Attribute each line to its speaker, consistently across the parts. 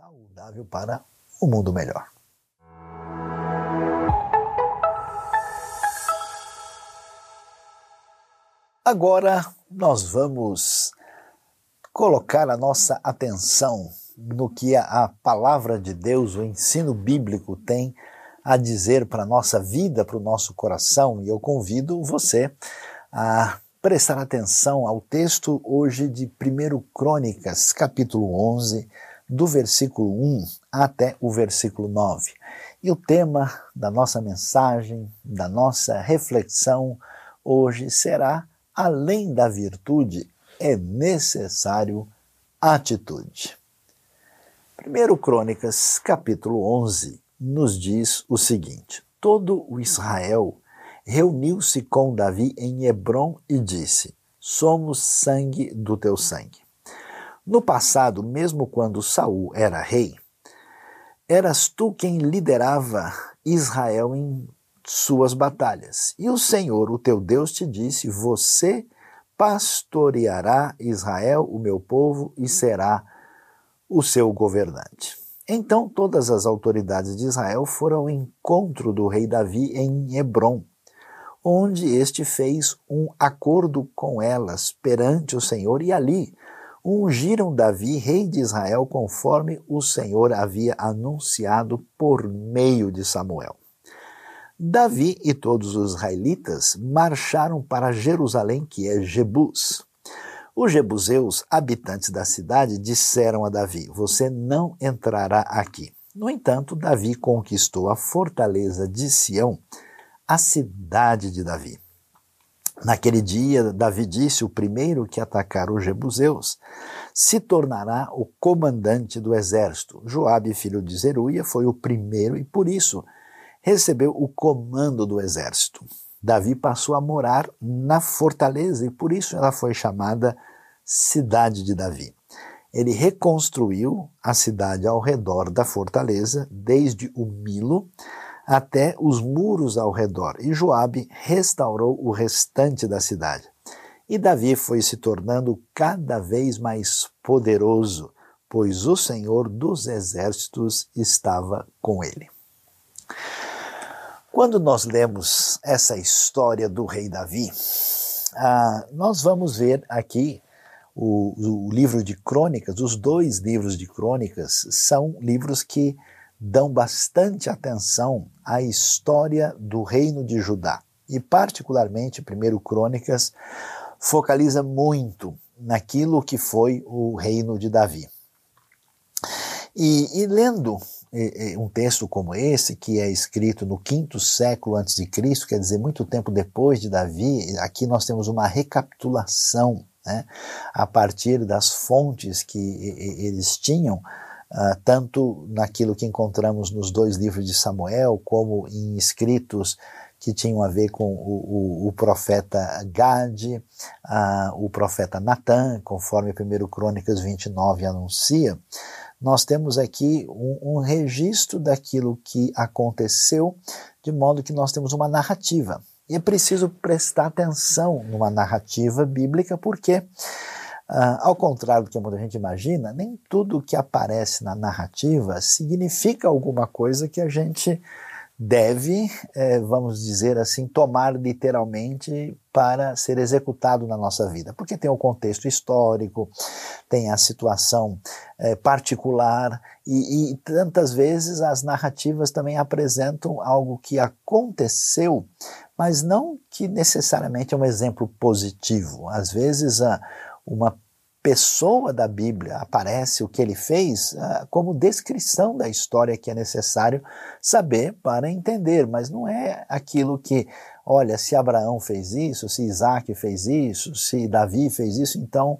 Speaker 1: saudável para um mundo melhor. Agora nós vamos colocar a nossa atenção no que a palavra de Deus, o ensino bíblico tem a dizer para a nossa vida, para o nosso coração, e eu convido você a prestar atenção ao texto hoje de 1 Crônicas, capítulo 11, do versículo 1 até o versículo 9. E o tema da nossa mensagem, da nossa reflexão hoje será: além da virtude, é necessário atitude. 1 Crônicas, capítulo 11, nos diz o seguinte: Todo o Israel reuniu-se com Davi em Hebron e disse: Somos sangue do teu sangue. No passado, mesmo quando Saul era rei, eras tu quem liderava Israel em suas batalhas. E o Senhor, o teu Deus, te disse: Você pastoreará Israel, o meu povo, e será o seu governante. Então todas as autoridades de Israel foram ao encontro do rei Davi em Hebron, onde este fez um acordo com elas perante o Senhor, e ali ungiram Davi rei de Israel, conforme o Senhor havia anunciado por meio de Samuel. Davi e todos os israelitas marcharam para Jerusalém, que é Jebus. Os jebuseus, habitantes da cidade, disseram a Davi: Você não entrará aqui. No entanto, Davi conquistou a fortaleza de Sião, a cidade de Davi. Naquele dia, Davi disse: O primeiro que atacar os jebuseus se tornará o comandante do exército. Joabe, filho de Zeruia, foi o primeiro e, por isso, recebeu o comando do exército. Davi passou a morar na fortaleza e por isso ela foi chamada Cidade de Davi. Ele reconstruiu a cidade ao redor da fortaleza, desde o Milo até os muros ao redor, e Joabe restaurou o restante da cidade. E Davi foi se tornando cada vez mais poderoso, pois o Senhor dos exércitos estava com ele. Quando nós lemos essa história do rei Davi, ah, nós vamos ver aqui o, o, livro de crônicas, os dois livros de crônicas, são livros que dão bastante atenção à história do reino de Judá. E, particularmente, primeiro Crônicas focaliza muito naquilo que foi o reino de Davi. E, e lendo um texto como esse, que é escrito no quinto século antes de Cristo, quer dizer, muito tempo depois de Davi, aqui nós temos uma recapitulação, né, a partir das fontes que eles tinham, uh, tanto naquilo que encontramos nos dois livros de Samuel, como em escritos que tinham a ver com o, o, o profeta Gade, uh, o profeta Natan, conforme 1 Crônicas 29 anuncia, nós temos aqui um, um registro daquilo que aconteceu, de modo que nós temos uma narrativa. E é preciso prestar atenção numa narrativa bíblica, porque, uh, ao contrário do que muita gente imagina, nem tudo que aparece na narrativa significa alguma coisa que a gente deve, é, vamos dizer assim, tomar literalmente para ser executado na nossa vida, porque tem o contexto histórico, tem a situação é, particular e, e tantas vezes as narrativas também apresentam algo que aconteceu, mas não que necessariamente é um exemplo positivo. Às vezes a, uma pessoa da Bíblia aparece o que ele fez uh, como descrição da história que é necessário saber para entender, mas não é aquilo que, olha, se Abraão fez isso, se Isaac fez isso, se Davi fez isso, então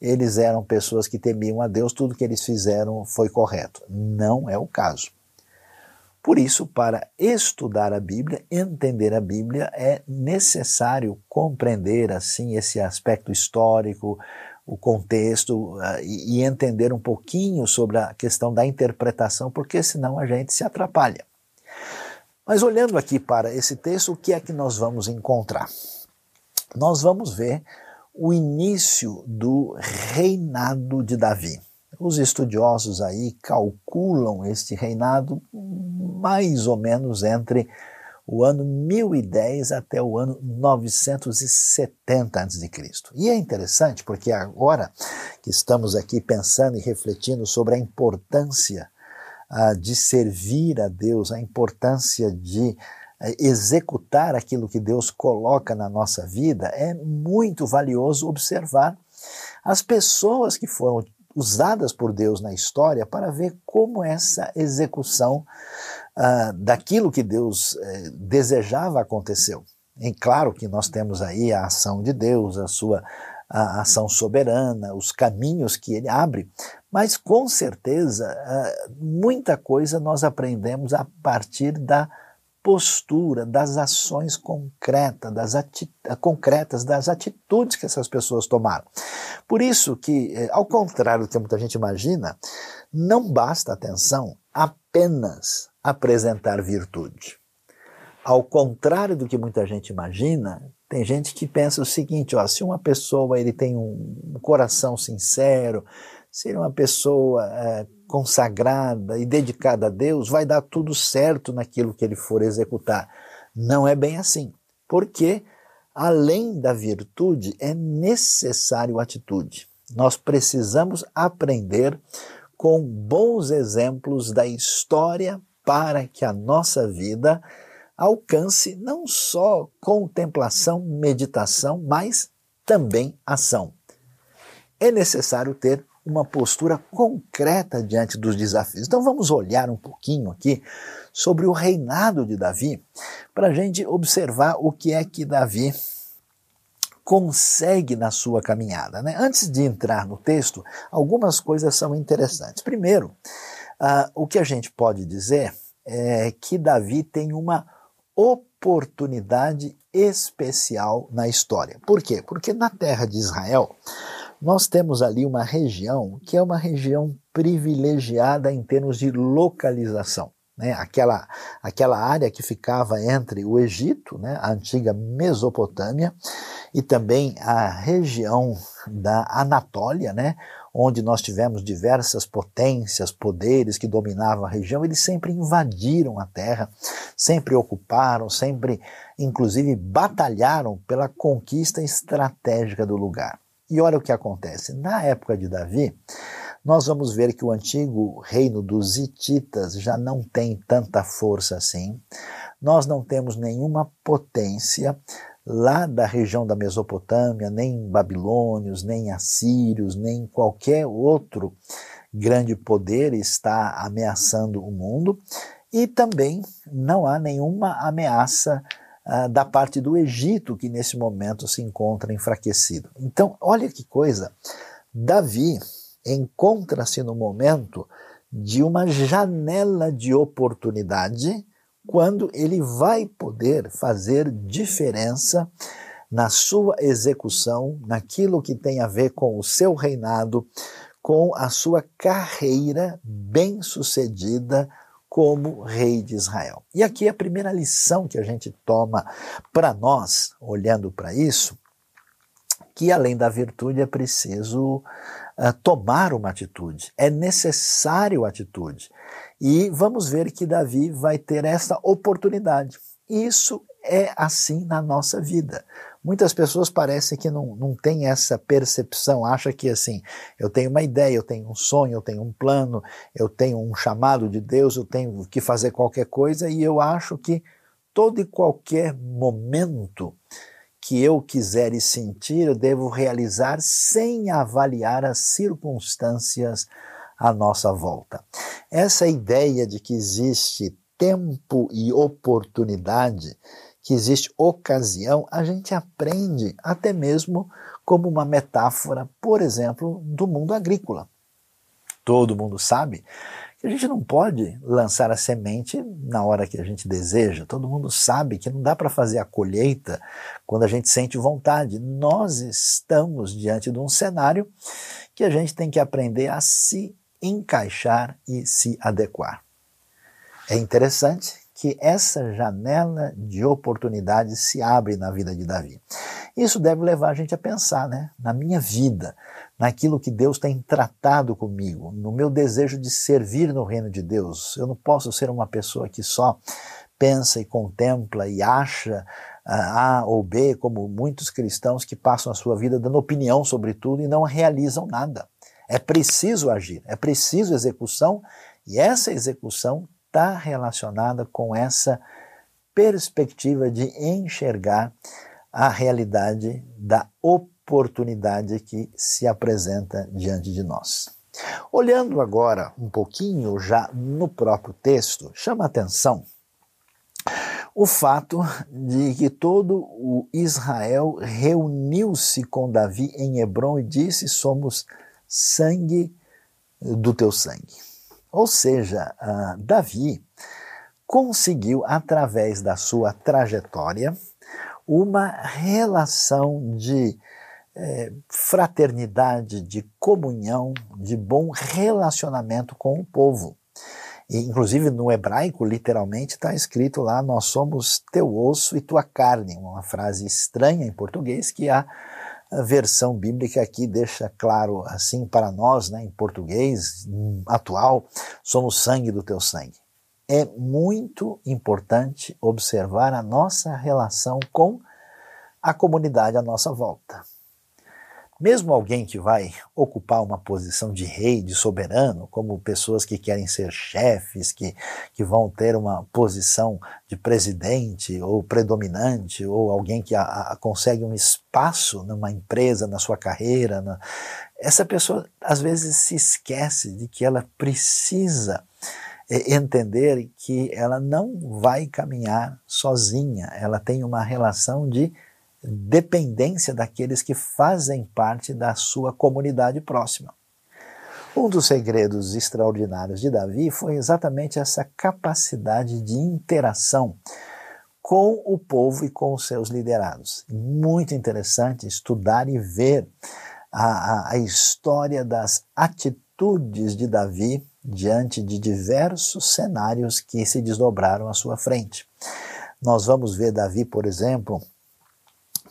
Speaker 1: eles eram pessoas que temiam a Deus, tudo que eles fizeram foi correto. Não é o caso. Por isso, para estudar a Bíblia, entender a Bíblia, é necessário compreender assim esse aspecto histórico, o contexto e, e entender um pouquinho sobre a questão da interpretação, porque senão a gente se atrapalha. Mas olhando aqui para esse texto, o que é que nós vamos encontrar? Nós vamos ver o início do reinado de Davi. Os estudiosos aí calculam este reinado mais ou menos entre o ano 1010 até o ano 970 a.C. E é interessante porque agora que estamos aqui pensando e refletindo sobre a importância uh, de servir a Deus, a importância de uh, executar aquilo que Deus coloca na nossa vida, é muito valioso observar as pessoas que foram usadas por Deus na história para ver como essa execução uh, daquilo que Deus uh, desejava aconteceu. E claro que nós temos aí a ação de Deus, a sua a ação soberana, os caminhos que ele abre, mas com certeza uh, muita coisa nós aprendemos a partir da postura, das ações concretas, das, ati concretas, das atitudes que essas pessoas tomaram. Por isso que, eh, ao contrário do que muita gente imagina, não basta atenção apenas apresentar virtude. Ao contrário do que muita gente imagina, tem gente que pensa o seguinte: ó, se uma pessoa ele tem um coração sincero, se ele é uma pessoa é, consagrada e dedicada a Deus, vai dar tudo certo naquilo que ele for executar. Não é bem assim, porque além da virtude é necessário atitude. Nós precisamos aprender com bons exemplos da história para que a nossa vida alcance não só contemplação, meditação, mas também ação. É necessário ter uma postura concreta diante dos desafios. Então vamos olhar um pouquinho aqui sobre o reinado de Davi, para a gente observar o que é que Davi consegue na sua caminhada. Né? Antes de entrar no texto, algumas coisas são interessantes. Primeiro, uh, o que a gente pode dizer é que Davi tem uma oportunidade especial na história. Por quê? Porque na terra de Israel, nós temos ali uma região que é uma região privilegiada em termos de localização. Né? Aquela, aquela área que ficava entre o Egito, né? a antiga Mesopotâmia, e também a região da Anatólia, né? onde nós tivemos diversas potências, poderes que dominavam a região, eles sempre invadiram a terra, sempre ocuparam, sempre, inclusive, batalharam pela conquista estratégica do lugar. E olha o que acontece. Na época de Davi, nós vamos ver que o antigo reino dos Hititas já não tem tanta força assim. Nós não temos nenhuma potência lá da região da Mesopotâmia, nem babilônios, nem assírios, nem qualquer outro grande poder está ameaçando o mundo, e também não há nenhuma ameaça uh, da parte do Egito, que nesse momento se encontra enfraquecido. Então, olha que coisa, Davi encontra-se no momento de uma janela de oportunidade quando ele vai poder fazer diferença na sua execução, naquilo que tem a ver com o seu reinado, com a sua carreira bem-sucedida como rei de Israel. E aqui a primeira lição que a gente toma para nós, olhando para isso, que além da virtude é preciso uh, tomar uma atitude, é necessário atitude. E vamos ver que Davi vai ter essa oportunidade. Isso é assim na nossa vida. Muitas pessoas parecem que não, não têm essa percepção, acha que assim, eu tenho uma ideia, eu tenho um sonho, eu tenho um plano, eu tenho um chamado de Deus, eu tenho que fazer qualquer coisa e eu acho que todo e qualquer momento que eu quiser e sentir, eu devo realizar sem avaliar as circunstâncias à nossa volta. Essa ideia de que existe tempo e oportunidade, que existe ocasião, a gente aprende até mesmo como uma metáfora, por exemplo, do mundo agrícola. Todo mundo sabe que a gente não pode lançar a semente na hora que a gente deseja. Todo mundo sabe que não dá para fazer a colheita quando a gente sente vontade. Nós estamos diante de um cenário que a gente tem que aprender a se encaixar e se adequar. É interessante que essa janela de oportunidade se abre na vida de Davi. Isso deve levar a gente a pensar, né? Na minha vida, naquilo que Deus tem tratado comigo, no meu desejo de servir no reino de Deus. Eu não posso ser uma pessoa que só pensa e contempla e acha ah, A ou B, como muitos cristãos que passam a sua vida dando opinião sobre tudo e não realizam nada. É preciso agir, é preciso execução e essa execução está relacionada com essa perspectiva de enxergar a realidade da oportunidade que se apresenta diante de nós. Olhando agora um pouquinho já no próprio texto, chama atenção o fato de que todo o Israel reuniu-se com Davi em Hebron e disse: Somos sangue do teu sangue. Ou seja, Davi conseguiu, através da sua trajetória, uma relação de eh, fraternidade, de comunhão, de bom relacionamento com o povo. E, inclusive no hebraico, literalmente, está escrito lá: Nós somos teu osso e tua carne. Uma frase estranha em português que a a versão bíblica aqui deixa claro assim para nós, né, em português atual, somos sangue do teu sangue. É muito importante observar a nossa relação com a comunidade à nossa volta. Mesmo alguém que vai ocupar uma posição de rei, de soberano, como pessoas que querem ser chefes, que, que vão ter uma posição de presidente ou predominante, ou alguém que a, a, consegue um espaço numa empresa, na sua carreira, na... essa pessoa às vezes se esquece de que ela precisa é, entender que ela não vai caminhar sozinha, ela tem uma relação de dependência daqueles que fazem parte da sua comunidade próxima. Um dos segredos extraordinários de Davi foi exatamente essa capacidade de interação com o povo e com os seus liderados. Muito interessante estudar e ver a, a, a história das atitudes de Davi diante de diversos cenários que se desdobraram à sua frente. Nós vamos ver Davi, por exemplo,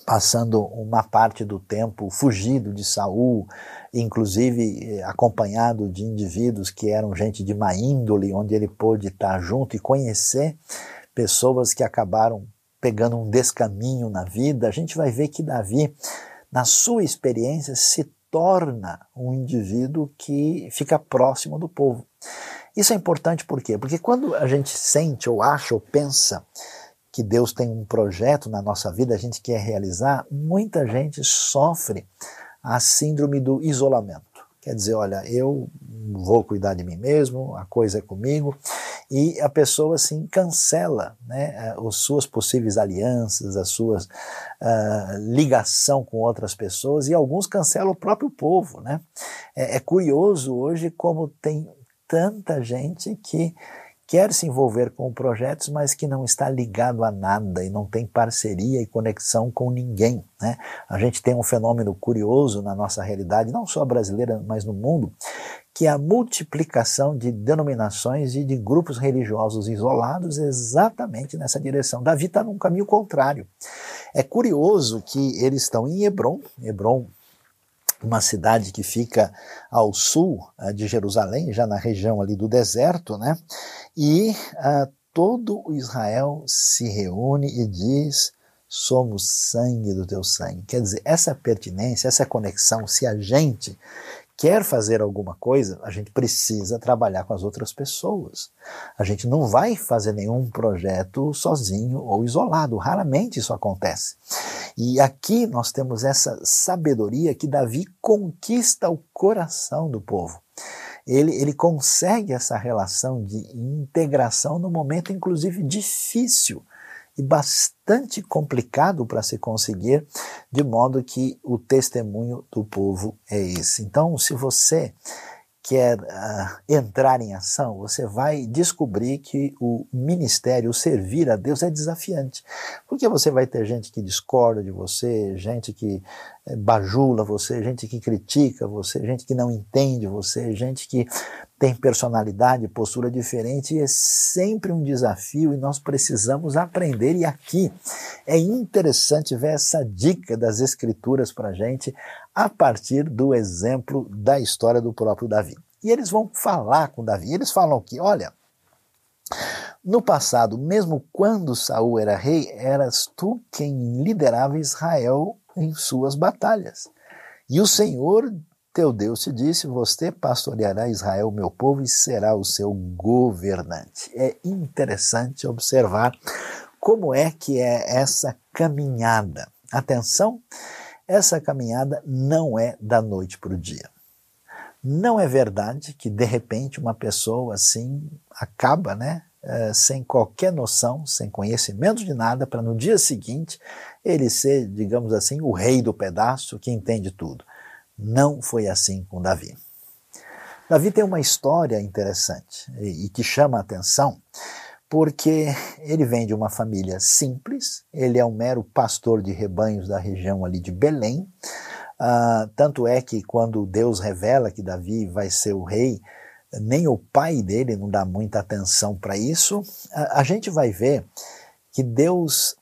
Speaker 1: passando uma parte do tempo fugido de Saul, inclusive eh, acompanhado de indivíduos que eram gente de má índole, onde ele pôde estar junto e conhecer pessoas que acabaram pegando um descaminho na vida, a gente vai ver que Davi, na sua experiência, se torna um indivíduo que fica próximo do povo. Isso é importante por quê? Porque quando a gente sente ou acha ou pensa que Deus tem um projeto na nossa vida, a gente quer realizar, muita gente sofre a síndrome do isolamento. Quer dizer, olha, eu vou cuidar de mim mesmo, a coisa é comigo, e a pessoa assim cancela né, as suas possíveis alianças, a sua uh, ligação com outras pessoas, e alguns cancelam o próprio povo. Né? É, é curioso hoje como tem tanta gente que quer se envolver com projetos, mas que não está ligado a nada e não tem parceria e conexão com ninguém. Né? A gente tem um fenômeno curioso na nossa realidade, não só brasileira, mas no mundo, que é a multiplicação de denominações e de grupos religiosos isolados exatamente nessa direção. Davi está num caminho contrário. É curioso que eles estão em Hebron, Hebron uma cidade que fica ao sul uh, de Jerusalém, já na região ali do deserto, né? E uh, todo o Israel se reúne e diz: somos sangue do teu sangue. Quer dizer, essa pertinência, essa conexão, se a gente quer fazer alguma coisa, a gente precisa trabalhar com as outras pessoas. A gente não vai fazer nenhum projeto sozinho ou isolado, raramente isso acontece. E aqui nós temos essa sabedoria que Davi conquista o coração do povo. Ele, ele consegue essa relação de integração no momento, inclusive, difícil e bastante complicado para se conseguir, de modo que o testemunho do povo é esse. Então, se você quer uh, entrar em ação, você vai descobrir que o ministério, o servir a Deus é desafiante. Porque você vai ter gente que discorda de você, gente que eh, bajula você, gente que critica você, gente que não entende você, gente que tem personalidade, postura diferente, e é sempre um desafio e nós precisamos aprender. E aqui é interessante ver essa dica das Escrituras para a gente a partir do exemplo da história do próprio Davi. E eles vão falar com Davi. Eles falam que, olha, no passado, mesmo quando Saul era rei, eras tu quem liderava Israel em suas batalhas. E o Senhor teu Deus te disse: Você pastoreará Israel, meu povo, e será o seu governante. É interessante observar como é que é essa caminhada. Atenção, essa caminhada não é da noite para o dia. Não é verdade que de repente uma pessoa assim acaba, né, eh, sem qualquer noção, sem conhecimento de nada, para no dia seguinte ele ser, digamos assim, o rei do pedaço que entende tudo. Não foi assim com Davi. Davi tem uma história interessante e, que chama a atenção, porque ele vem de uma família simples, ele é um mero pastor de rebanhos da região ali de Belém. Uh, tanto é que quando Deus revela que Davi vai ser o rei, nem o pai dele não dá muita atenção para isso. A gente vai ver que Deus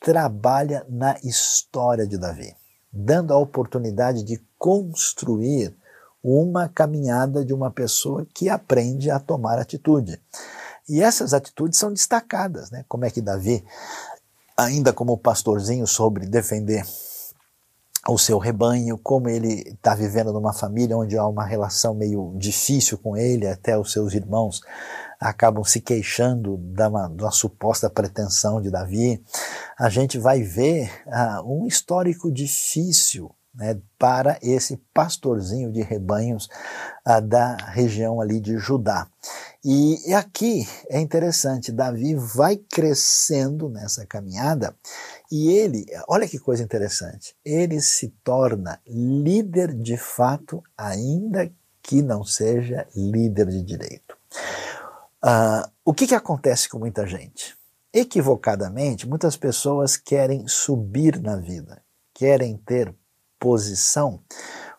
Speaker 1: trabalha na história de Davi, dando a oportunidade de construir uma caminhada de uma pessoa que aprende a tomar atitude. E essas atitudes são destacadas, né? Como é que Davi, ainda como pastorzinho, sobre defender o seu rebanho, como ele está vivendo numa família onde há uma relação meio difícil com ele, até os seus irmãos acabam se queixando da, uma, da suposta pretensão de Davi. A gente vai ver uh, um histórico difícil né, para esse pastorzinho de rebanhos uh, da região ali de Judá. E aqui é interessante, Davi vai crescendo nessa caminhada e ele, olha que coisa interessante, ele se torna líder de fato, ainda que não seja líder de direito. Uh, o que, que acontece com muita gente? Equivocadamente, muitas pessoas querem subir na vida, querem ter posição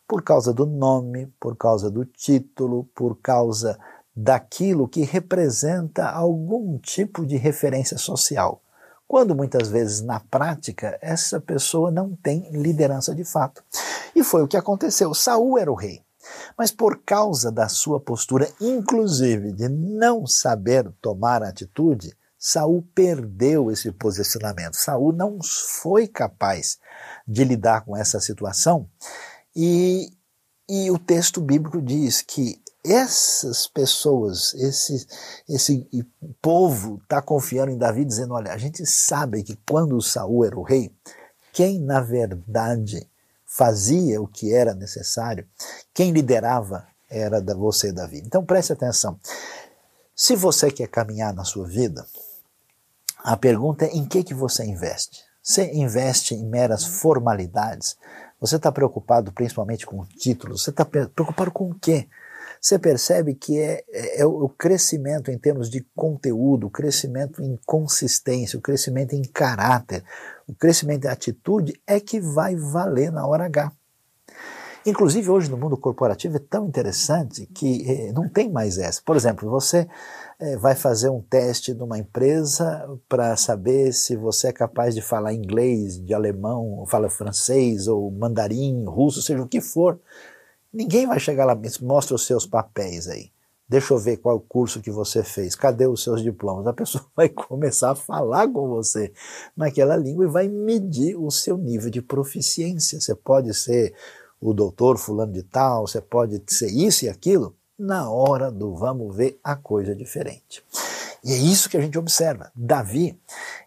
Speaker 1: por causa do nome, por causa do título, por causa daquilo que representa algum tipo de referência social. Quando muitas vezes na prática essa pessoa não tem liderança de fato. E foi o que aconteceu. Saul era o rei. Mas por causa da sua postura, inclusive de não saber tomar atitude, Saul perdeu esse posicionamento. Saul não foi capaz de lidar com essa situação e, e o texto bíblico diz que essas pessoas, esse, esse povo está confiando em Davi, dizendo: olha, a gente sabe que quando Saul era o rei, quem na verdade fazia o que era necessário, quem liderava era você, Davi. Então preste atenção. Se você quer caminhar na sua vida, a pergunta é em que, que você investe? Você investe em meras formalidades? Você está preocupado principalmente com títulos? Você está preocupado com o quê? Você percebe que é, é, é, o crescimento em termos de conteúdo, o crescimento em consistência, o crescimento em caráter, o crescimento em atitude é que vai valer na hora H. Inclusive, hoje no mundo corporativo é tão interessante que eh, não tem mais essa. Por exemplo, você eh, vai fazer um teste numa empresa para saber se você é capaz de falar inglês, de alemão, fala francês, ou mandarim, russo, seja o que for. Ninguém vai chegar lá, mostra os seus papéis aí. Deixa eu ver qual curso que você fez, cadê os seus diplomas? A pessoa vai começar a falar com você naquela língua e vai medir o seu nível de proficiência. Você pode ser o doutor fulano de tal, você pode ser isso e aquilo, na hora do vamos ver a coisa diferente. E é isso que a gente observa. Davi,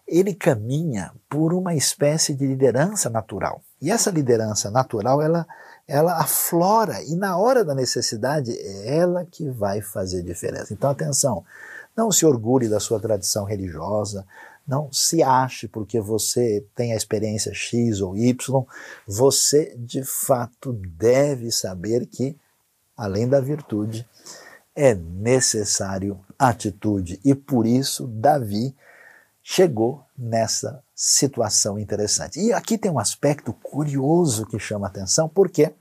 Speaker 1: ele caminha por uma espécie de liderança natural. E essa liderança natural, ela, ela aflora e na hora da necessidade é ela que vai fazer diferença. Então atenção, não se orgulhe da sua tradição religiosa, não se ache porque você tem a experiência X ou Y, você de fato deve saber que, além da virtude, é necessário atitude. E por isso Davi chegou nessa situação interessante. E aqui tem um aspecto curioso que chama atenção, porque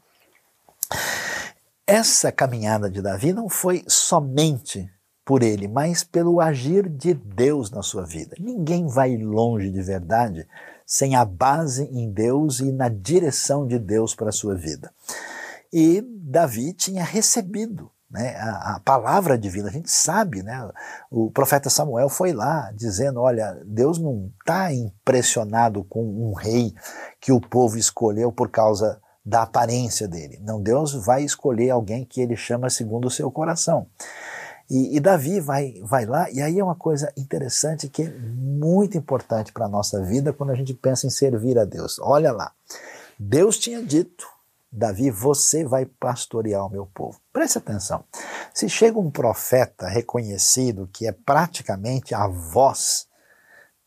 Speaker 1: essa caminhada de Davi não foi somente por ele, mas pelo agir de Deus na sua vida. Ninguém vai longe de verdade sem a base em Deus e na direção de Deus para a sua vida. E Davi tinha recebido né, a, a, palavra divina, a gente sabe, né, o profeta Samuel foi lá dizendo: olha, Deus não está impressionado com um rei que o povo escolheu por causa da aparência dele. Não, Deus vai escolher alguém que ele chama segundo o seu coração. E, e, Davi vai, vai lá, e aí é uma coisa interessante que é muito importante para a nossa vida quando a gente pensa em servir a Deus. Olha lá, Deus tinha dito, Davi, você vai pastorear o meu povo. Preste atenção. Se chega um profeta reconhecido que é praticamente a voz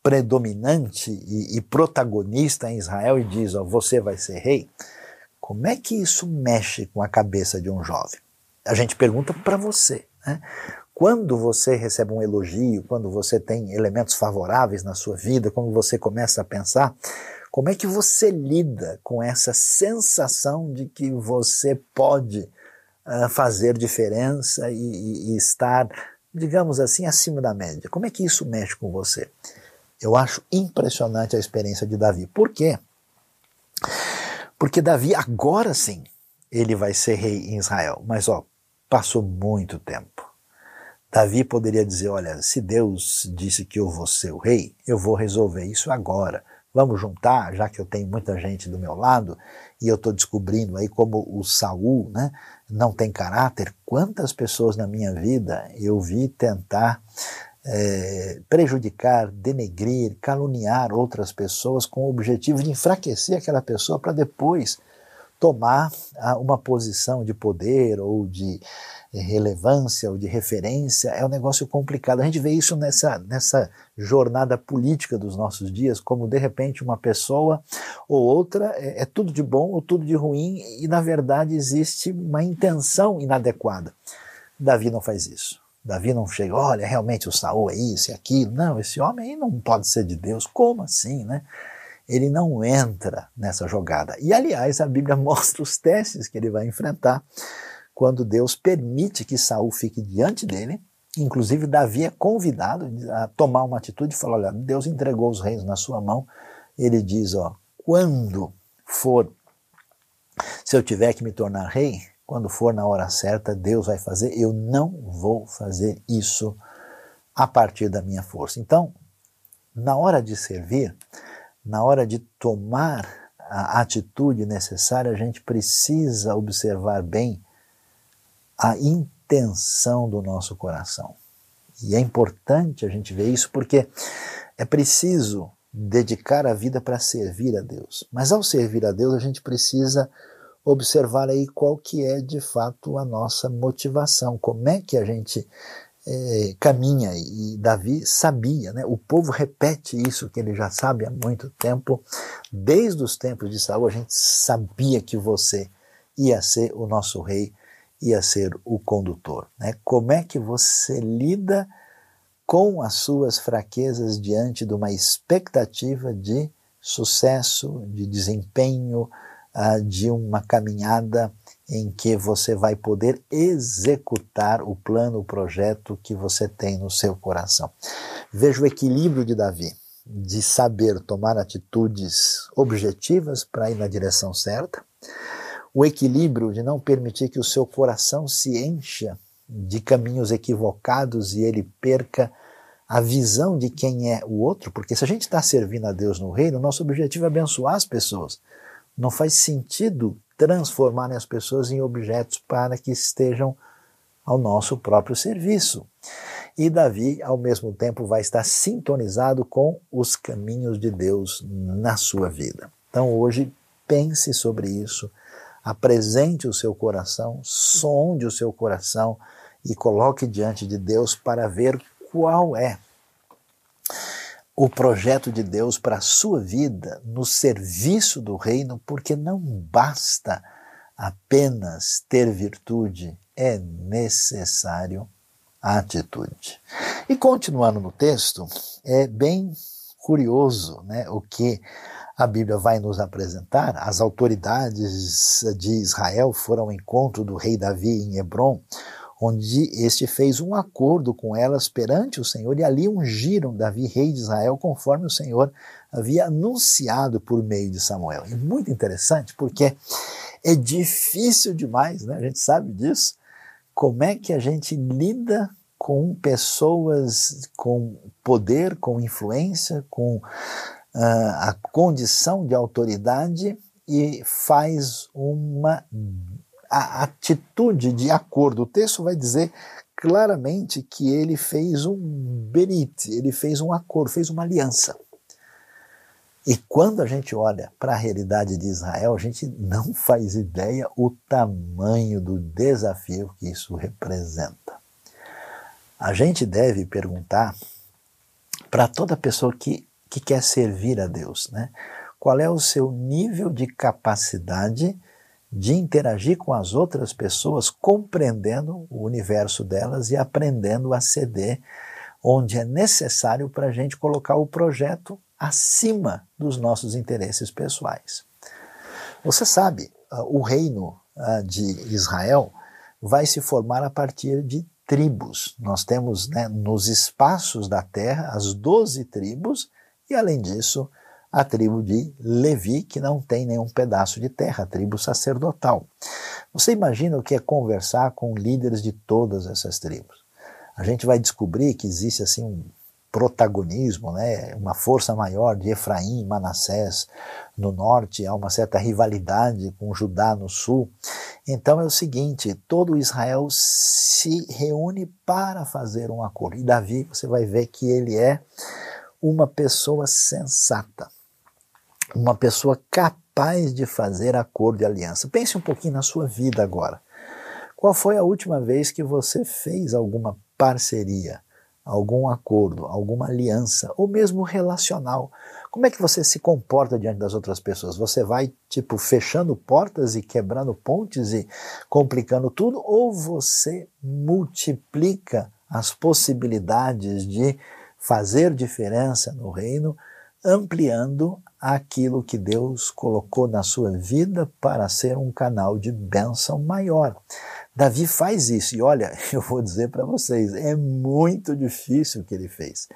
Speaker 1: predominante e, e protagonista em Israel e diz: ó, você vai ser rei, como é que isso mexe com a cabeça de um jovem? A gente pergunta para você. Né? Quando você recebe um elogio, quando você tem elementos favoráveis na sua vida, quando você começa a pensar, como é que você lida com essa sensação de que você pode uh, fazer diferença e, e, e estar, digamos assim, acima da média? Como é que isso mexe com você? Eu acho impressionante a experiência de Davi. Por quê? Porque Davi, agora sim, ele vai ser rei em Israel. Mas, ó, Passou muito tempo. Davi poderia dizer: Olha, se Deus disse que eu vou ser o rei, eu vou resolver isso agora. Vamos juntar, já que eu tenho muita gente do meu lado e eu estou descobrindo aí como o Saul né, não tem caráter. Quantas pessoas na minha vida eu vi tentar é, prejudicar, denegrir, caluniar outras pessoas com o objetivo de enfraquecer aquela pessoa para depois tomar ah, uma posição de poder ou de eh, relevância ou de referência é um negócio complicado. A gente vê isso nessa, nessa jornada política dos nossos dias, como de repente uma pessoa ou outra é, é tudo de bom ou tudo de ruim e na verdade existe uma intenção inadequada. Davi não faz isso. Davi não chega, olha, realmente o Saul é isso e aquilo. Não, esse homem aí não pode ser de Deus. Como assim, né? ele não entra nessa jogada. E aliás, a Bíblia mostra os testes que ele vai enfrentar quando Deus permite que Saul fique diante dele. Inclusive, Davi é convidado a tomar uma atitude e falar: olha, Deus entregou os reis na sua mão. Ele diz: ó, quando for, se eu tiver que me tornar rei, quando for na hora certa, Deus vai fazer. Eu não vou fazer isso a partir da minha força. Então, na hora de servir, na hora de tomar a atitude necessária, a gente precisa observar bem a intenção do nosso coração. E é importante a gente ver isso porque é preciso dedicar a vida para servir a Deus. Mas ao servir a Deus, a gente precisa observar aí qual que é de fato a nossa motivação, como é que a gente é, caminha e Davi sabia, né? O povo repete isso que ele já sabe há muito tempo. Desde os tempos de Saul, a gente sabia que você ia ser o nosso rei, ia ser o condutor. Né? Como é que você lida com as suas fraquezas diante de uma expectativa de sucesso, de desempenho, uh, de uma caminhada em que você vai poder executar o plano, o projeto que você tem no seu coração. Veja o equilíbrio de Davi, de saber tomar atitudes objetivas para ir na direção certa, o equilíbrio de não permitir que o seu coração se encha de caminhos equivocados e ele perca a visão de quem é o outro, porque se a gente está servindo a Deus no reino, nosso objetivo é abençoar as pessoas. Não faz sentido transformarem as pessoas em objetos para que estejam ao nosso próprio serviço. E Davi, ao mesmo tempo, vai estar sintonizado com os caminhos de Deus na sua vida. Então, hoje, pense sobre isso, apresente o seu coração, sonde o seu coração e coloque diante de Deus para ver qual é o projeto de Deus para a sua vida no serviço do reino, porque não basta apenas ter virtude, é necessário atitude. E continuando no texto, é bem curioso né, o que a Bíblia vai nos apresentar, as autoridades de Israel foram ao encontro do rei Davi em Hebron, onde este fez um acordo com elas perante o Senhor, e ali ungiram Davi, rei de Israel, conforme o Senhor havia anunciado por meio de Samuel. E muito interessante, porque é difícil demais, né? a gente sabe disso, como é que a gente lida com pessoas com poder, com influência, com uh, a condição de autoridade e faz uma atitude de acordo. O texto vai dizer claramente que ele fez um berit, ele fez um acordo, fez uma aliança. E quando a gente olha para a realidade de Israel, a gente não faz ideia o tamanho do desafio que isso representa. A gente deve perguntar para toda pessoa que que quer servir a Deus, né? Qual é o seu nível de capacidade de interagir com as outras pessoas, compreendendo o universo delas e aprendendo a ceder onde é necessário para a gente colocar o projeto acima dos nossos interesses pessoais. Você sabe, ah, o reino ah, de Israel vai se formar a partir de tribos. Nós temos né, nos espaços da terra as doze tribos e além disso, a tribo de Levi, que não tem nenhum pedaço de terra, a tribo sacerdotal. Você imagina o que é conversar com líderes de todas essas tribos? A gente vai descobrir que existe assim um protagonismo, né, uma força maior de Efraim e Manassés no norte, há uma certa rivalidade com Judá no sul. Então é o seguinte, todo Israel se reúne para fazer um acordo. E Davi, você vai ver que ele é uma pessoa sensata, uma pessoa capaz de fazer acordo e aliança. Pense um pouquinho na sua vida agora. Qual foi a última vez que você fez alguma parceria, algum acordo, alguma aliança, ou mesmo relacional? Como é que você se comporta diante das outras pessoas? Você vai, tipo, fechando portas e quebrando pontes e complicando tudo? Ou você multiplica as possibilidades de fazer diferença no reino, ampliando aquilo que Deus colocou na sua vida para ser um canal de bênção maior. Davi faz isso, e olha, eu vou dizer para vocês, é muito difícil o que ele fez.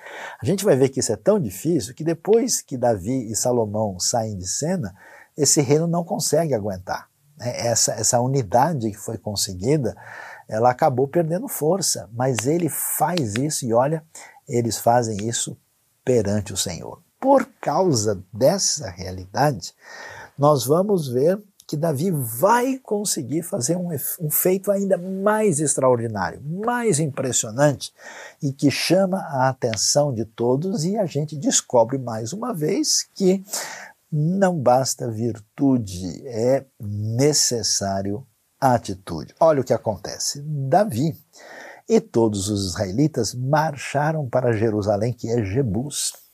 Speaker 1: A gente vai ver que isso é tão difícil que depois que Davi e Salomão saem de cena, esse reino não consegue aguentar. Né? Essa, essa unidade que foi conseguida, ela acabou perdendo força, mas ele faz isso e olha, eles fazem isso perante o Senhor. Por causa dessa realidade, nós vamos ver que Davi vai conseguir fazer um, um, feito ainda mais extraordinário, mais impressionante e que chama a atenção de todos, e a gente descobre mais uma vez que não basta virtude, é necessário atitude. Olha o que acontece. Davi e todos os israelitas marcharam para Jerusalém, que é Jebus.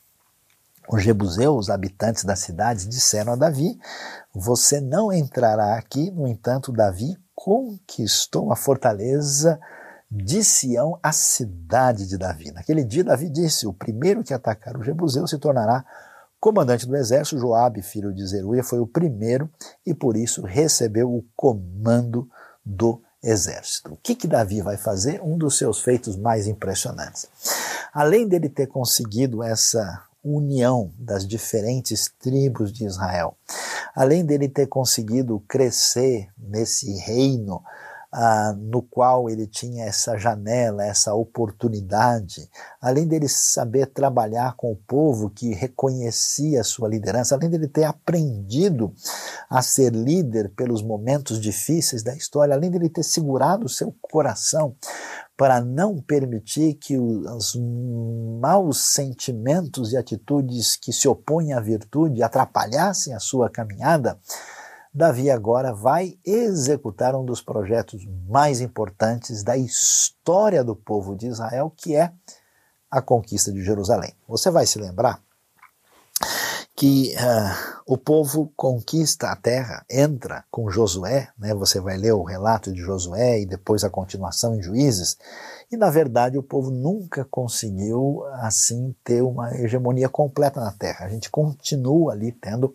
Speaker 1: Os jebuseus, habitantes da cidade, disseram a Davi: Você não entrará aqui. No entanto, Davi conquistou a fortaleza de Sião, a cidade de Davi. Naquele dia, Davi disse: O primeiro que atacar o jebuseu se tornará comandante do exército. Joabe, filho de Zeruia, foi o primeiro e por isso recebeu o comando do exército. O que, que Davi vai fazer? Um dos seus feitos mais impressionantes. Além dele ter conseguido essa união das diferentes tribos de Israel, além dele ter conseguido crescer nesse reino ah, no qual ele tinha essa janela, essa oportunidade, além dele saber trabalhar com o povo que reconhecia a sua liderança, além dele ter aprendido a ser líder pelos momentos difíceis da história, além dele ter segurado o seu coração para não permitir que os maus sentimentos e atitudes que se opõem à virtude atrapalhassem a sua caminhada, Davi agora vai executar um dos projetos mais importantes da história do povo de Israel, que é a conquista de Jerusalém. Você vai se lembrar que uh, o povo conquista a terra, entra com Josué, né? você vai ler o relato de Josué e depois a continuação em Juízes, e na verdade o povo nunca conseguiu assim ter uma hegemonia completa na terra. A gente continua ali tendo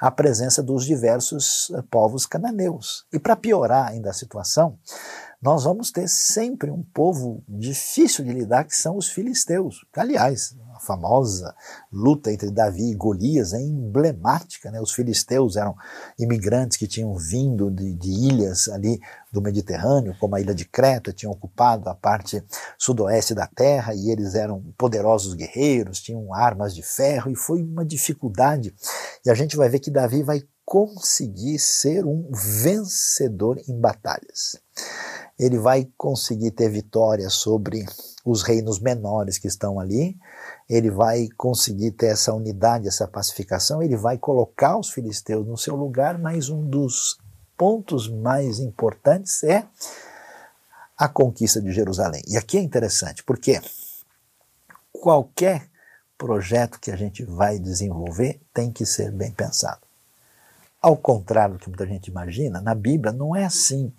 Speaker 1: a presença dos diversos eh, povos cananeus. E para piorar ainda a situação, nós vamos ter sempre um povo difícil de lidar, que são os filisteus. Aliás, famosa luta entre Davi e Golias é emblemática. Né? Os filisteus eram imigrantes que tinham vindo de, de ilhas ali do Mediterrâneo, como a ilha de Creta, tinham ocupado a parte sudoeste da terra e eles eram poderosos guerreiros, tinham armas de ferro e foi uma dificuldade. E a gente vai ver que Davi vai conseguir ser um vencedor em batalhas ele vai conseguir ter vitória sobre os reinos menores que estão ali, ele vai conseguir ter essa unidade, essa pacificação, ele vai colocar os filisteus no seu lugar, mas um dos pontos mais importantes é a conquista de Jerusalém. E aqui é interessante, porque qualquer projeto que a gente vai desenvolver tem que ser bem pensado. Ao contrário do que muita gente imagina, na Bíblia não é assim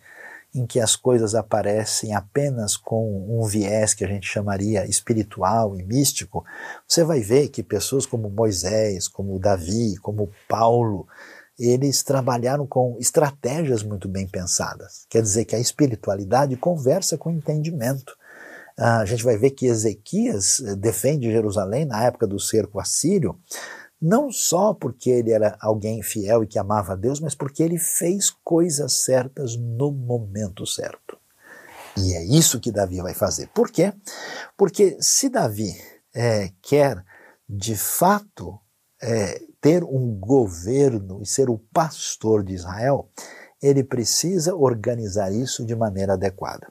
Speaker 1: em que as coisas aparecem apenas com um viés que a gente chamaria espiritual e místico, você vai ver que pessoas como Moisés, como Davi, como Paulo, eles trabalharam com estratégias muito bem pensadas. Quer dizer que a espiritualidade conversa com o entendimento. Ah, a gente vai ver que Ezequias eh, defende Jerusalém na época do cerco assírio, não só porque ele era alguém fiel e que amava a Deus, mas porque ele fez coisas certas no momento certo. E é isso que Davi vai fazer. Por quê? Porque se Davi é, quer de fato é, ter um governo e ser o pastor de Israel, ele precisa organizar isso de maneira adequada.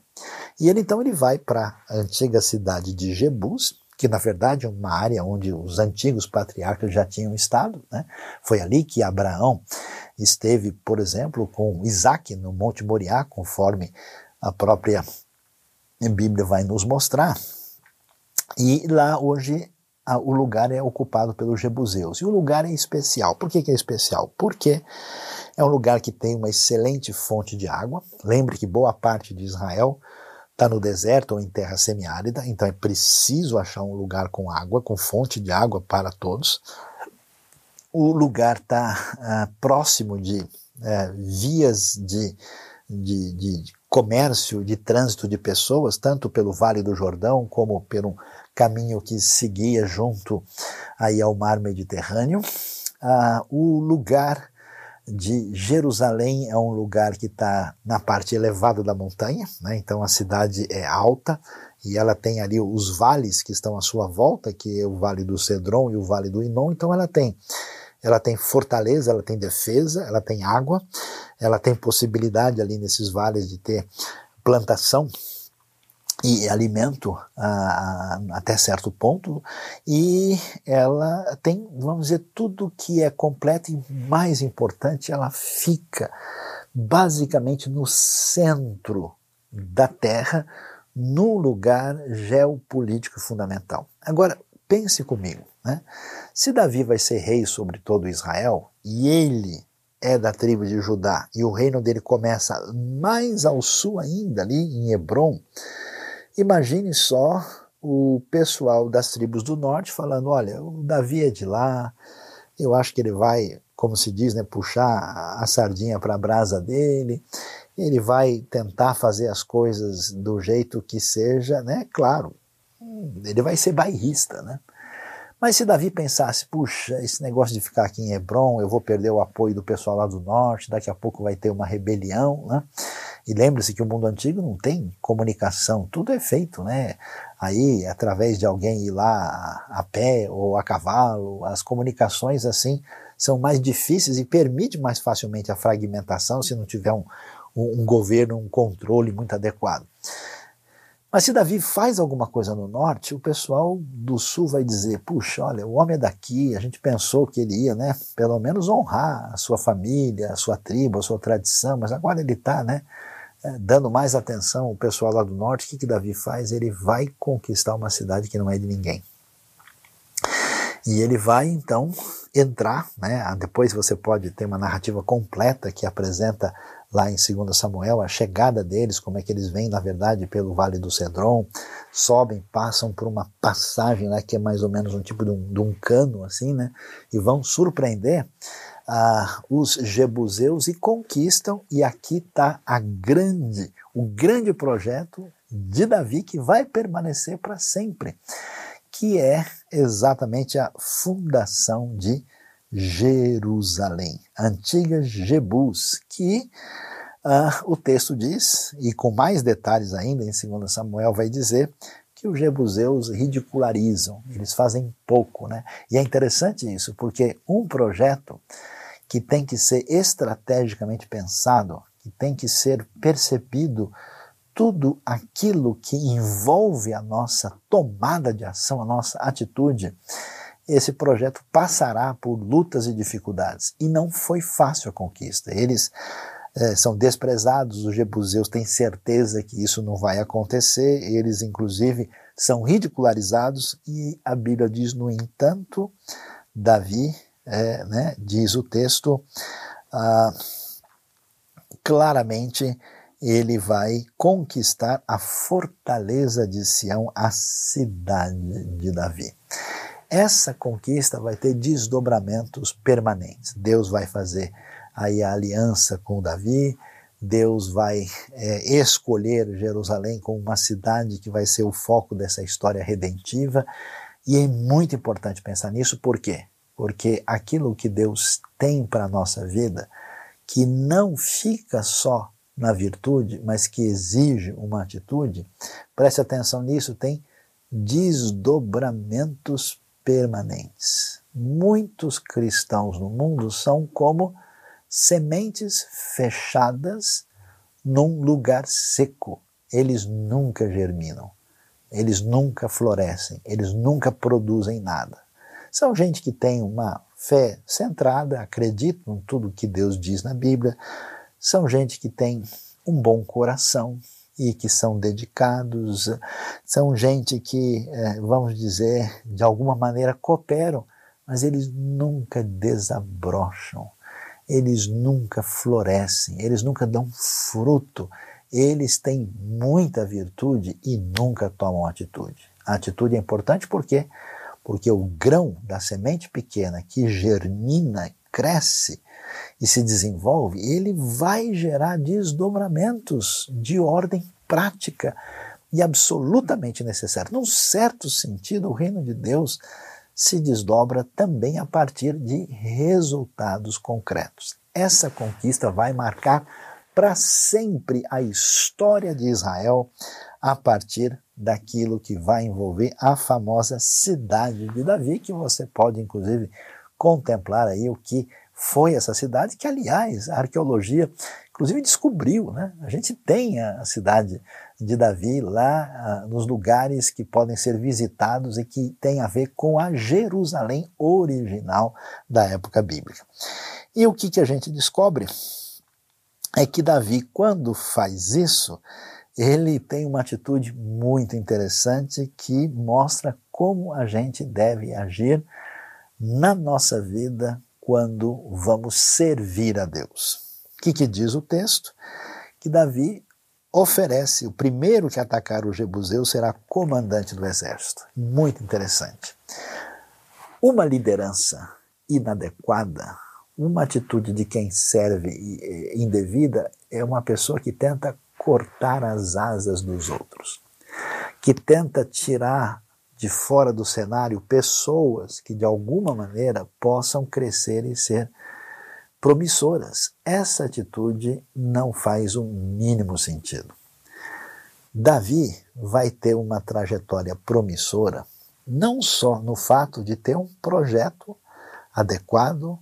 Speaker 1: E ele então ele vai para a antiga cidade de Jebus, que na verdade é uma área onde os antigos patriarcas já tinham estado. Né? Foi ali que Abraão esteve, por exemplo, com Isaac no Monte Moriá, conforme a própria Bíblia vai nos mostrar. E lá hoje o lugar é ocupado pelos jebuseus. E o lugar é especial. Por que, que é especial? Porque é um lugar que tem uma excelente fonte de água. Lembre que boa parte de Israel está no deserto ou em terra semiárida, então é preciso achar um lugar com água, com fonte de água para todos. O lugar está uh, ah, próximo de uh, vias de, de, de, comércio, de trânsito de pessoas, tanto pelo Vale do Jordão como pelo caminho que seguia junto aí ao mar Mediterrâneo. Uh, o lugar de Jerusalém é um lugar que está na parte elevada da montanha, né? então a cidade é alta e ela tem ali os vales que estão à sua volta, que é o Vale do Cedron e o Vale do Inon, então ela tem ela tem fortaleza, ela tem defesa, ela tem água, ela tem possibilidade ali nesses vales de ter plantação e alimento até certo ponto, e ela tem, vamos dizer, tudo que é completo e mais importante, ela fica basicamente no centro da Terra, num lugar geopolítico fundamental. Agora, pense comigo, né? se Davi vai ser rei sobre todo Israel, e ele é da tribo de Judá, e o reino dele começa mais ao sul ainda, ali em Hebron, Imagine só o pessoal das tribos do norte falando: olha, o Davi é de lá, eu acho que ele vai, como se diz, né, puxar a sardinha para a brasa dele, ele vai tentar fazer as coisas do jeito que seja, né? Claro, ele vai ser bairrista, né? Mas se Davi pensasse, puxa, esse negócio de ficar aqui em Hebron, eu vou perder o apoio do pessoal lá do norte, daqui a pouco vai ter uma rebelião, né? E lembre-se que o mundo antigo não tem comunicação, tudo é feito, né? Aí, através de alguém ir lá a pé ou a cavalo, as comunicações assim são mais difíceis e permite mais facilmente a fragmentação se não tiver um, um, um governo, um controle muito adequado. Mas se Davi faz alguma coisa no norte, o pessoal do sul vai dizer: puxa, olha, o homem é daqui, a gente pensou que ele ia, né, pelo menos honrar a sua família, a sua tribo, a sua tradição, mas agora ele está, né, é, dando mais atenção ao pessoal lá do norte, o que, que Davi faz? Ele vai conquistar uma cidade que não é de ninguém. E ele vai então entrar, né? depois você pode ter uma narrativa completa que apresenta lá em 2 Samuel a chegada deles, como é que eles vêm, na verdade, pelo Vale do Cedron, sobem, passam por uma passagem né, que é mais ou menos um tipo de um, de um cano, assim, né? E vão surpreender ah, os jebuseus e conquistam, e aqui está a grande, o grande projeto de Davi que vai permanecer para sempre, que é exatamente a fundação de Jerusalém, antiga Jebus, que uh, o texto diz, e com mais detalhes ainda, em 2 Samuel vai dizer, que os jebuseus ridicularizam, eles fazem pouco, né? E é interessante isso, porque um projeto que tem que ser estrategicamente pensado, que tem que ser percebido tudo aquilo que envolve a nossa tomada de ação, a nossa atitude, esse projeto passará por lutas e dificuldades. E não foi fácil a conquista. Eles é, são desprezados, os jebuseus têm certeza que isso não vai acontecer, eles, inclusive, são ridicularizados, e a Bíblia diz, no entanto, Davi, é, né, diz o texto, ah, claramente ele vai conquistar a fortaleza de Sião, a cidade de Davi. Essa conquista vai ter desdobramentos permanentes. Deus vai fazer aí a aliança com Davi, Deus vai é, escolher Jerusalém como uma cidade que vai ser o foco dessa história redentiva. E é muito importante pensar nisso, por quê? Porque aquilo que Deus tem para a nossa vida, que não fica só na virtude, mas que exige uma atitude, preste atenção nisso, tem desdobramentos permanentes. Muitos cristãos no mundo são como sementes fechadas num lugar seco. Eles nunca germinam, eles nunca florescem, eles nunca produzem nada. São gente que tem uma fé centrada, acreditam em tudo que Deus diz na Bíblia, são gente que tem um bom coração, e que são dedicados, são gente que, é, vamos dizer, de alguma maneira cooperam, mas eles nunca desabrocham, eles nunca florescem, eles nunca dão fruto, eles têm muita virtude e nunca tomam atitude. A atitude é importante por quê? Porque o grão da semente pequena que germina, cresce, e se desenvolve, ele vai gerar desdobramentos de ordem prática e absolutamente necessário. Num certo sentido, o reino de Deus se desdobra também a partir de resultados concretos. Essa conquista vai marcar para sempre a história de Israel a partir daquilo que vai envolver a famosa cidade de Davi, que você pode inclusive contemplar aí o que foi essa cidade, que aliás a arqueologia inclusive descobriu, né? A gente tem a cidade de Davi lá nos lugares que podem ser visitados e que tem a ver com a Jerusalém original da época bíblica. E o que, que a gente descobre? É que Davi, quando faz isso, ele tem uma atitude muito interessante que mostra como a gente deve agir na nossa vida quando vamos servir a Deus. O que, que diz o texto? Que Davi oferece, o primeiro que atacar o Jebuseu será comandante do exército. Muito interessante. Uma liderança inadequada, uma atitude de quem serve indevida, é uma pessoa que tenta cortar as asas dos outros, que tenta tirar de fora do cenário pessoas que de alguma maneira possam crescer e ser promissoras. Essa atitude não faz o mínimo sentido. Davi vai ter uma trajetória promissora não só no fato de ter um projeto adequado,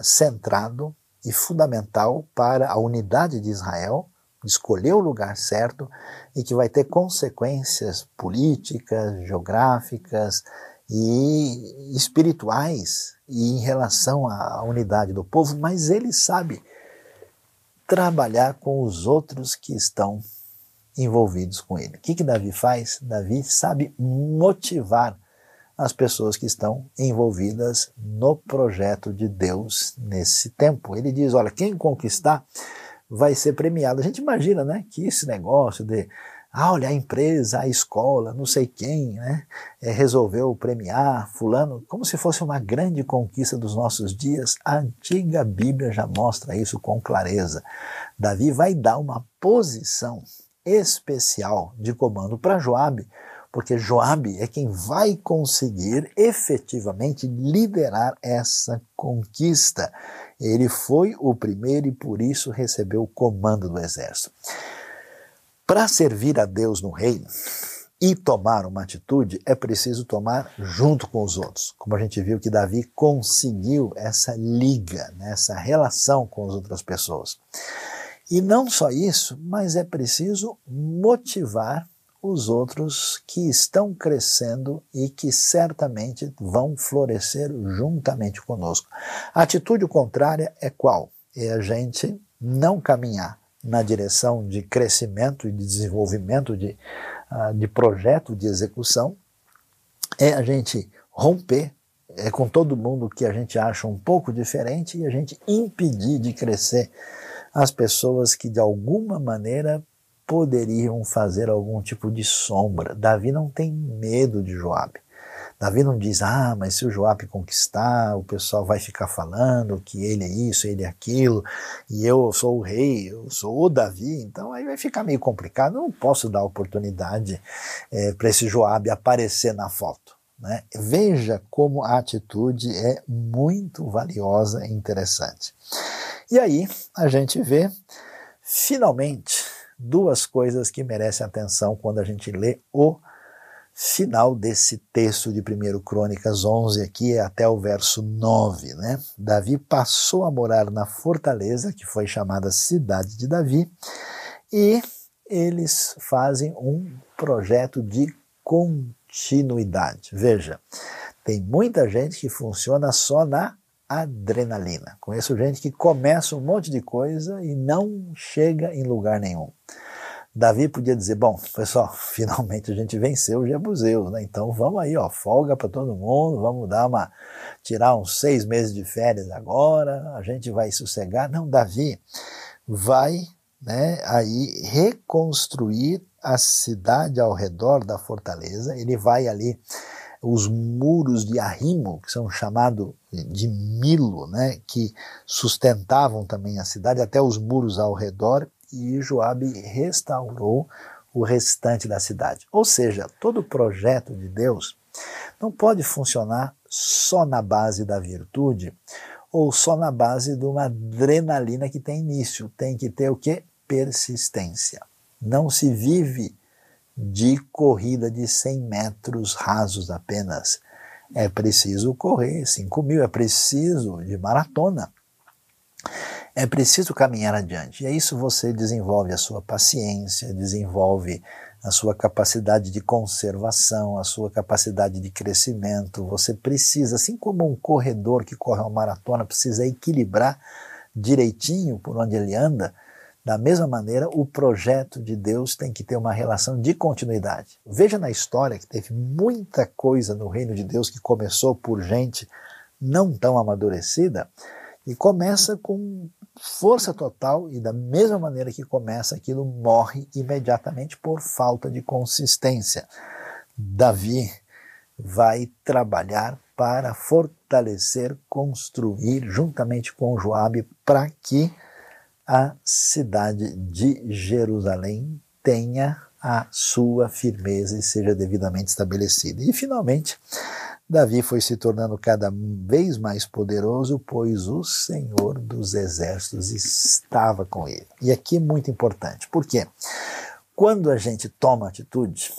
Speaker 1: centrado e fundamental para a unidade de Israel, escolher o lugar certo e que vai ter consequências políticas, geográficas e espirituais e em relação à unidade do povo, mas ele sabe trabalhar com os outros que estão envolvidos com ele. O que, que Davi faz? Davi sabe motivar as pessoas que estão envolvidas no projeto de Deus nesse tempo. Ele diz: olha, quem conquistar vai ser premiado. A gente imagina, né, que esse negócio de ah, olha, a empresa, a escola, não sei quem, né, é, resolveu premiar fulano, como se fosse uma grande conquista dos nossos dias. A antiga Bíblia já mostra isso com clareza. Davi vai dar uma posição especial de comando para Joabe, porque Joabe é quem vai conseguir efetivamente liderar essa conquista. Ele foi o primeiro e por isso recebeu o comando do exército. Para servir a Deus no reino e tomar uma atitude, é preciso tomar junto com os outros. Como a gente viu que Davi conseguiu essa liga, né, essa relação com as outras pessoas. E não só isso, mas é preciso motivar os outros que estão crescendo e que certamente vão florescer juntamente conosco. A atitude contrária é qual? É a gente não caminhar na direção de crescimento e de desenvolvimento de, uh, de projeto de execução, é a gente romper é com todo mundo que a gente acha um pouco diferente e a gente impedir de crescer as pessoas que de alguma maneira poderiam fazer algum tipo de sombra. Davi não tem medo de Joabe. Davi não diz, ah, mas se o Joabe conquistar, o pessoal vai ficar falando que ele é isso, ele é aquilo, e eu sou o rei, eu sou o Davi, então aí vai ficar meio complicado. Não posso dar oportunidade é, para esse Joabe aparecer na foto. Né? Veja como a atitude é muito valiosa e interessante. E aí a gente vê, finalmente, duas coisas que merecem atenção quando a gente lê o final desse texto de 1 Crônicas 11 aqui é até o verso 9, né? Davi passou a morar na fortaleza, que foi chamada Cidade de Davi, e eles fazem um projeto de continuidade. Veja, tem muita gente que funciona só na adrenalina. Conheço gente que começa um monte de coisa e não chega em lugar nenhum. Davi podia dizer: Bom, pessoal, finalmente a gente venceu os Jebuseus, né? Então vamos aí, ó, folga para todo mundo, vamos dar uma. tirar uns seis meses de férias agora, a gente vai sossegar. Não, Davi vai né, aí reconstruir a cidade ao redor da fortaleza, ele vai ali os muros de arrimo, que são chamados de Milo, né, que sustentavam também a cidade, até os muros ao redor, e Joabe restaurou o restante da cidade. Ou seja, todo projeto de Deus não pode funcionar só na base da virtude ou só na base de uma adrenalina que tem início. Tem que ter o que? Persistência. Não se vive de corrida de 100 metros rasos apenas. É preciso correr 5 mil, é preciso de maratona. É preciso caminhar adiante. E é isso você desenvolve a sua paciência, desenvolve a sua capacidade de conservação, a sua capacidade de crescimento. Você precisa, assim como um corredor que corre uma maratona precisa equilibrar direitinho por onde ele anda, da mesma maneira, o projeto de Deus tem que ter uma relação de continuidade. Veja na história que teve muita coisa no reino de Deus que começou por gente não tão amadurecida e começa com força total e da mesma maneira que começa, aquilo morre imediatamente por falta de consistência. Davi vai trabalhar para fortalecer, construir juntamente com Joabe para que a cidade de Jerusalém tenha a sua firmeza e seja devidamente estabelecida. E finalmente, Davi foi se tornando cada vez mais poderoso, pois o Senhor dos Exércitos estava com ele. E aqui é muito importante, porque quando a gente toma atitude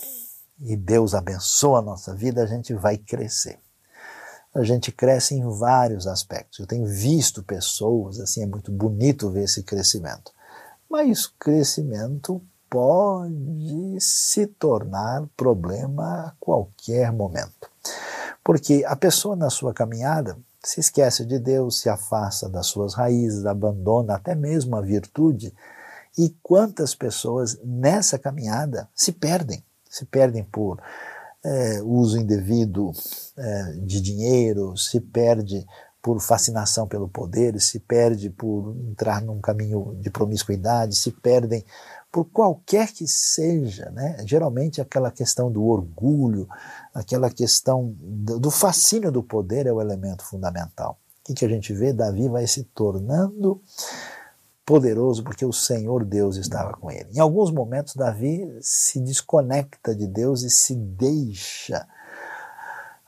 Speaker 1: e Deus abençoa a nossa vida, a gente vai crescer. A gente cresce em vários aspectos. Eu tenho visto pessoas, assim, é muito bonito ver esse crescimento. Mas o crescimento pode se tornar problema a qualquer momento. Porque a pessoa na sua caminhada se esquece de Deus, se afasta das suas raízes, abandona até mesmo a virtude. E quantas pessoas nessa caminhada se perdem? Se perdem por é, uso indevido é, de dinheiro, se perde por fascinação pelo poder, se perde por entrar num caminho de promiscuidade, se perdem por qualquer que seja, né? geralmente aquela questão do orgulho, aquela questão do fascínio do poder é o elemento fundamental. O que, que a gente vê? Davi vai se tornando poderoso porque o Senhor Deus estava com ele. Em alguns momentos, Davi se desconecta de Deus e se deixa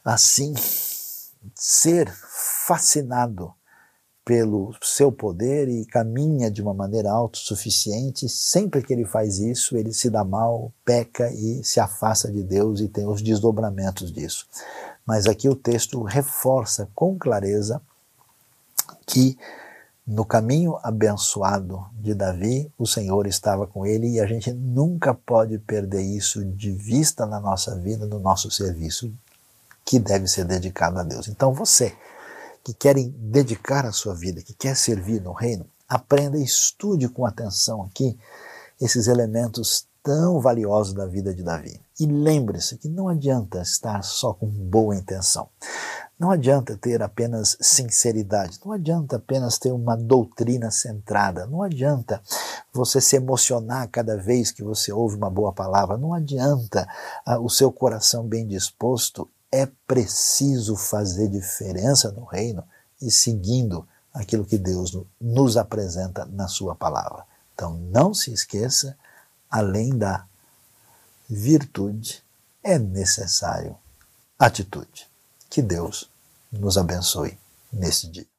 Speaker 1: assim ser fascinado pelo seu poder e caminha de uma maneira autossuficiente. Sempre que ele faz isso, ele se dá mal, peca e se afasta de Deus e tem os desdobramentos disso. Mas aqui o texto reforça com clareza que no caminho abençoado de Davi, o Senhor estava com ele e a gente nunca pode perder isso de vista na nossa vida, no nosso serviço, que deve ser dedicado a Deus. Então você que querem dedicar a sua vida, que quer servir no reino, aprenda e estude com atenção aqui esses elementos tão valiosos da vida de Davi. E lembre-se que não adianta estar só com boa intenção. Não adianta ter apenas sinceridade, não adianta apenas ter uma doutrina centrada, não adianta você se emocionar cada vez que você ouve uma boa palavra, não adianta uh, o seu coração bem disposto é preciso fazer diferença no reino e seguindo aquilo que Deus nos apresenta na Sua palavra. Então não se esqueça, além da virtude, é necessário atitude. Que Deus nos abençoe nesse dia.